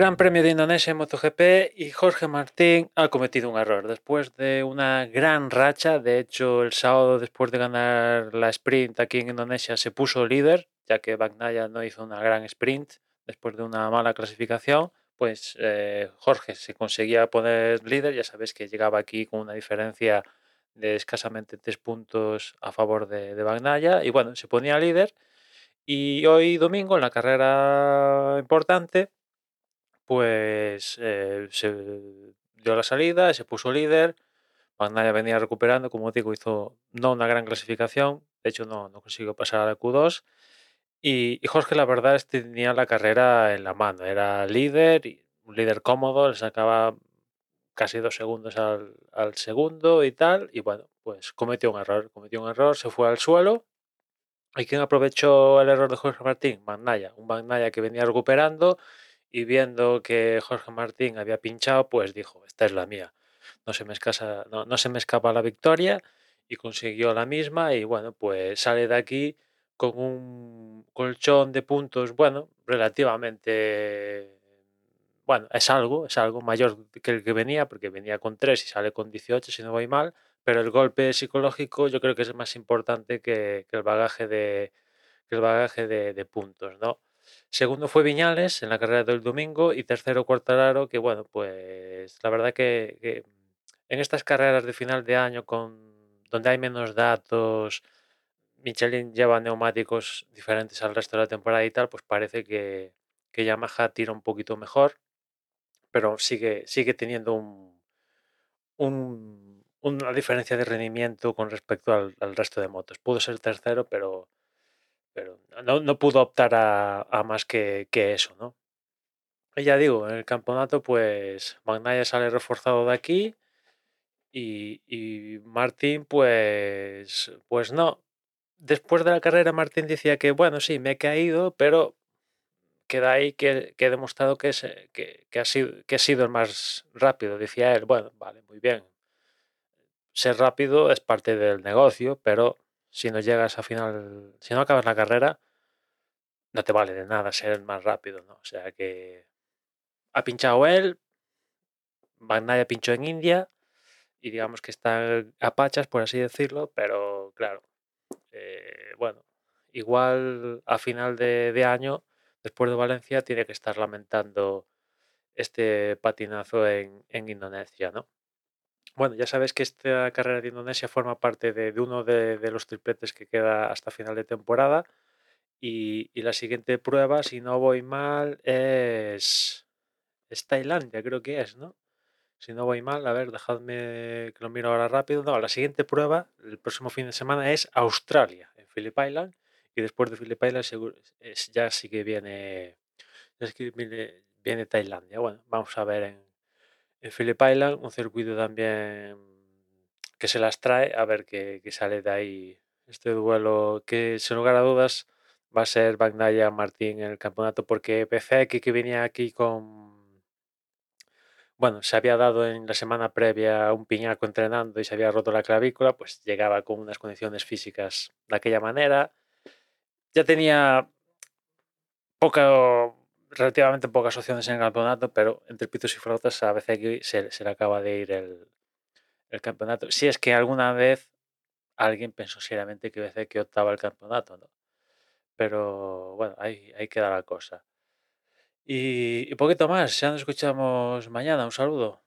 Gran Premio de Indonesia en MotoGP y Jorge Martín ha cometido un error después de una gran racha. De hecho, el sábado después de ganar la sprint aquí en Indonesia se puso líder, ya que Bagnaya no hizo una gran sprint después de una mala clasificación. Pues eh, Jorge se conseguía poner líder, ya sabes que llegaba aquí con una diferencia de escasamente tres puntos a favor de, de y bueno, se ponía líder. Y hoy domingo en la carrera importante pues eh, se dio la salida, se puso líder. Bagnaia venía recuperando, como digo, hizo no una gran clasificación, de hecho no, no consiguió pasar a la Q2. Y, Jorge, la verdad, es que tenía la carrera en la mano, era líder, un líder cómodo, le sacaba casi dos segundos al, al, segundo y tal. Y bueno, pues cometió un error, cometió un error, se fue al suelo. ¿Y quién aprovechó el error de Jorge Martín? Bagnaya, un Bagnaya que venía recuperando y viendo que Jorge Martín había pinchado, pues dijo, esta es la mía. No se me, escasa, no, no se me escapa la victoria y consiguió la misma y bueno, pues sale de aquí con un colchón de puntos, bueno, relativamente, bueno, es algo, es algo mayor que el que venía, porque venía con 3 y sale con 18 si no voy mal, pero el golpe psicológico yo creo que es más importante que, que el bagaje de que el bagaje de, de puntos, ¿no? Segundo fue Viñales en la carrera del domingo y tercero Cuartararo, que bueno, pues la verdad que, en estas carreras de final de año con donde hay menos datos, Michelin lleva neumáticos diferentes al resto de la temporada y tal, pues parece que, que Yamaha tira un poquito mejor, pero sigue, sigue teniendo un, una diferencia de rendimiento con respecto al, al resto de motos. Pudo ser tercero, pero pero no, no pudo optar a, más que, eso, ¿no? Y ya digo, en el campeonato, pues Magnaya sale reforzado de aquí y, y, Martín, pues, pues no. Después de la carrera, Martín decía que, bueno, sí, me he caído, pero queda ahí que, que he demostrado que, es, que, que, ha sido, que he sido el más rápido. Decía él, bueno, vale, muy bien. Ser rápido es parte del negocio, pero si no llegas a final, si no acabas la carrera, no te vale de nada ser el más rápido, ¿no? O sea que ha pinchado él, Bagnaya pinchó en India y digamos que está a pachas, por así decirlo, pero claro, eh, bueno, igual a final de, de, año, después de Valencia, tiene que estar lamentando este patinazo en, en Indonesia, ¿no? Bueno, ya sabes que esta carrera de Indonesia forma parte de, uno de, los tripletes que queda hasta final de temporada. Y, la siguiente prueba, si no voy mal, es, es Tailandia, creo que es, ¿no? Si no voy mal, a ver, dejadme que lo miro ahora rápido. No, la siguiente prueba, el próximo fin de semana, es Australia, en Phillip Island. Y después de Phillip Island, seguro, es, ya sí que viene, ya que viene, viene Tailandia. Bueno, vamos a ver en, en Phillip Island, un circuito también que se las trae, a ver qué, sale de ahí este duelo, que sin lugar a dudas va a ser Bagnaya Martín en el campeonato, porque PCX que venía aquí con. Bueno, se había dado en la semana previa un piñaco entrenando y se había roto la clavícula, pues llegaba con unas condiciones físicas de aquella manera. Ya tenía poca relativamente pocas opciones en el campeonato, pero entre pitos y flautas a veces se, se le acaba de ir el, el, campeonato. Si es que alguna vez alguien pensó seriamente que veces que optaba el campeonato, ¿no? Pero bueno, ahí, ahí queda la cosa. Y, y poquito más, ya nos escuchamos mañana. Un saludo.